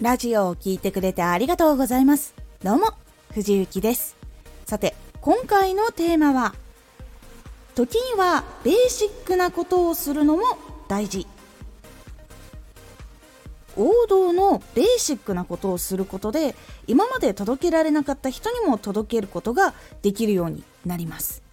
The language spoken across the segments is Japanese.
ラジオを聴いてくれてありがとうございます。どうも、藤幸です。さて、今回のテーマは、時にはベーシックなことをするのも大事。王道のベーシックなことをすることで、今まで届けられなかった人にも届けることができるようになります。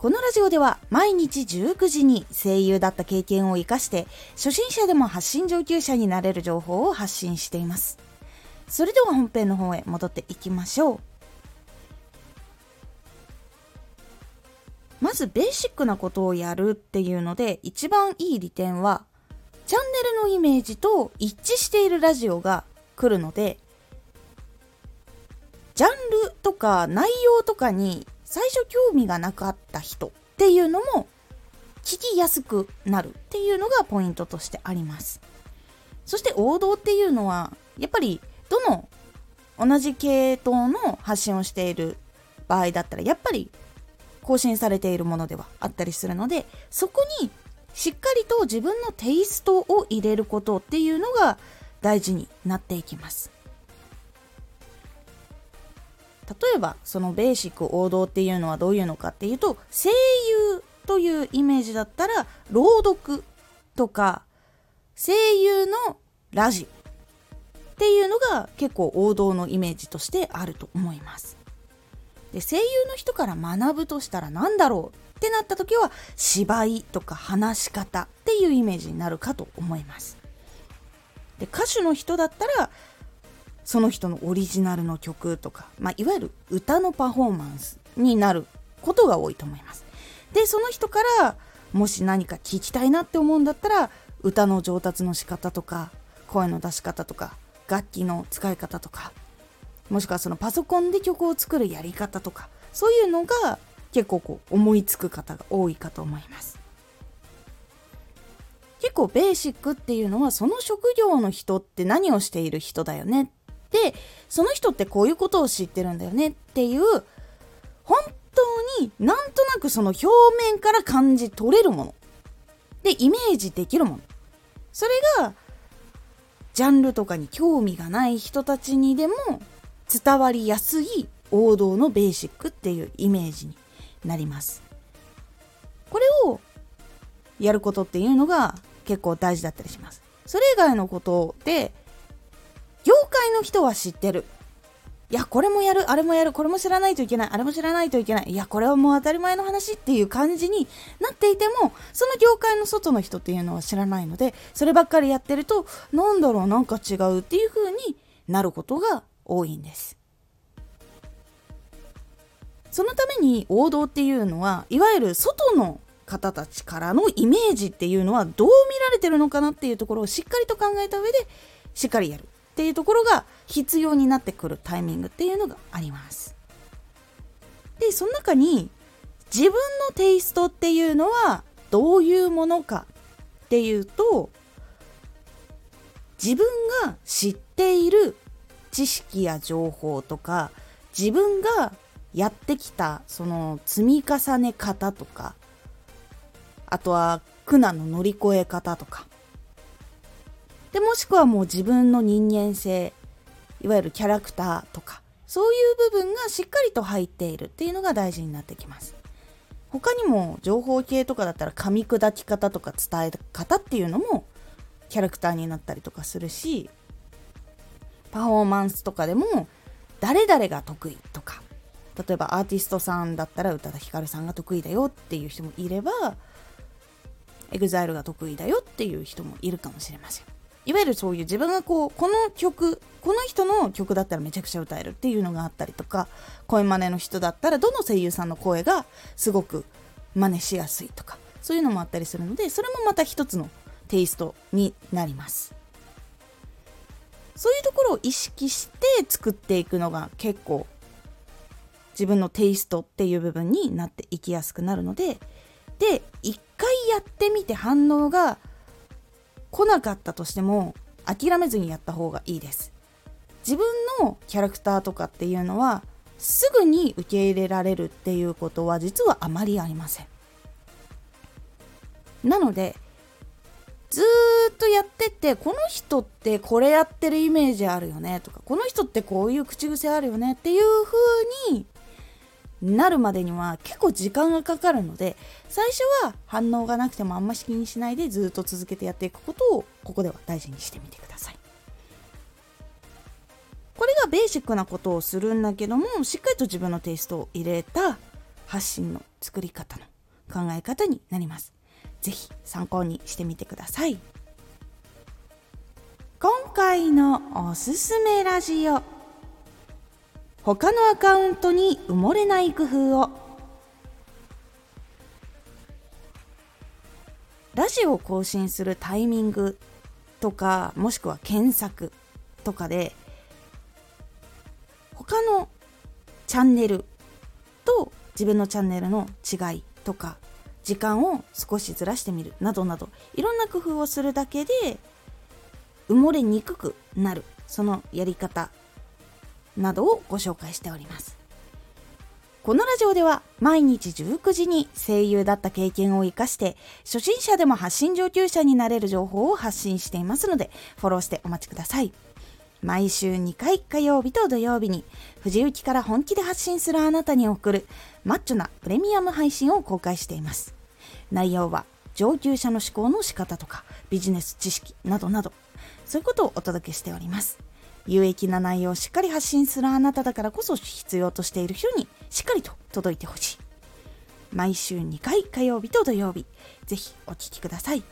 このラジオでは毎日19時に声優だった経験を活かして初心者でも発信上級者になれる情報を発信しています。それでは本編の方へ戻っていきましょう。まずベーシックなことをやるっていうので一番いい利点はチャンネルのイメージと一致しているラジオが来るのでジャンルとか内容とかに最初興味がなかった人っていうのも聞きやすくなるっていうのがポイントとしてあります。そして王道っていうのはやっぱりどの同じ系統の発信をしている場合だったらやっぱり更新されているものではあったりするのでそこにしっかりと自分のテイストを入れることっていうのが大事になっていきます。例えばそのベーシック王道っていうのはどういうのかっていうと声優というイメージだったら朗読とか声優のラジっていうのが結構王道のイメージとしてあると思います。で声優の人から学ぶとしたら何だろうってなった時は芝居とか話し方っていうイメージになるかと思います。で歌手の人だったらその人のオリジナルの曲とか、まあ、いわゆる歌のパフォーマンスになることが多いと思います。でその人からもし何か聞きたいなって思うんだったら歌の上達の仕方とか声の出し方とか楽器の使い方とかもしくはそのパソコンで曲を作るやり方とかそういうのが結構こう思いつく方が多いかと思います結構ベーシックっていうのはその職業の人って何をしている人だよねでその人ってこういうことを知ってるんだよねっていう本当になんとなくその表面から感じ取れるもの。でイメージできるもの。それがジャンルとかに興味がない人たちにでも伝わりやすい王道のベーシックっていうイメージになります。これをやることっていうのが結構大事だったりします。それ以外のことで界の人は知ってる。いや、これもやる、あれもやる、これも知らないといけない、あれも知らないといけない。いや、これはもう当たり前の話っていう感じになっていても、その業界の外の人っていうのは知らないので、そればっかりやってると、なんだろう、なんか違うっていう風になることが多いんです。そのために王道っていうのは、いわゆる外の方たちからのイメージっていうのはどう見られてるのかなっていうところをしっかりと考えた上でしっかりやるっていうところが必要になってくるタイミングっていうのがあります。で、その中に自分のテイストっていうのはどういうものかっていうと自分が知っている知識や情報とか自分がやってきたその積み重ね方とかあとは苦難の乗り越え方とかでもしくはもう自分の人間性いわゆるキャラクターとかそういう部分がしっかりと入っているっていうのが大事になってきます。他にも情報系とかだったら噛み砕き方とか伝え方っていうのもキャラクターになったりとかするしパフォーマンスとかでも誰々が得意とか例えばアーティストさんだったら宇多田ヒカルさんが得意だよっていう人もいれば EXILE が得意だよっていう人もいるかもしれません。いわゆるそういう自分がこうこの曲この人の曲だったらめちゃくちゃ歌えるっていうのがあったりとか声真似の人だったらどの声優さんの声がすごく真似しやすいとかそういうのもあったりするのでそれもまた一つのテイストになります。そういうところを意識して作っていくのが結構自分のテイストっていう部分になっていきやすくなるのでで一回やってみて反応が来なかったとしても諦めずにやった方がいいです。自分のキャラクターとかっていうのはすぐに受け入れられるっていうことは実はあまりありません。なのでずっとやってってこの人ってこれやってるイメージあるよねとかこの人ってこういう口癖あるよねっていう風になるまでには結構時間がかかるので最初は反応がなくてもあんまし気にしないでずっと続けてやっていくことをここでは大事にしてみてください。これがベーシックなことをするんだけどもしっかりと自分のテイストを入れた発信の作り方の考え方になります。ぜひ参考にしてみてください。今回のおすすめラジオ。他のアカウントに埋もれない工夫を。ラジオを更新するタイミングとかもしくは検索とかで他のチャンネルと自分のチャンネルの違いとか時間を少しずらしてみるなどなどいろんな工夫をするだけで埋もれにくくなるそのやり方などをご紹介しております。このラジオでは毎日19時に声優だった経験を生かして初心者でも発信上級者になれる情報を発信していますのでフォローしてお待ちください。毎週2回火曜日と土曜日に藤雪から本気で発信するあなたに送るマッチョなプレミアム配信を公開しています。内容は上級者の思考の仕方とかビジネス知識などなどそういうことをお届けしております。有益な内容をしっかり発信するあなただからこそ必要としている人にしっかりと届いてほしい毎週2回火曜日と土曜日ぜひお聴きください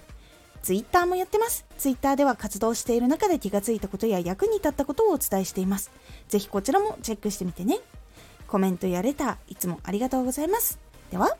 ツイッターもやってます。ツイッターでは活動している中で気がついたことや役に立ったことをお伝えしています。ぜひこちらもチェックしてみてね。コメントやレター、いつもありがとうございます。では、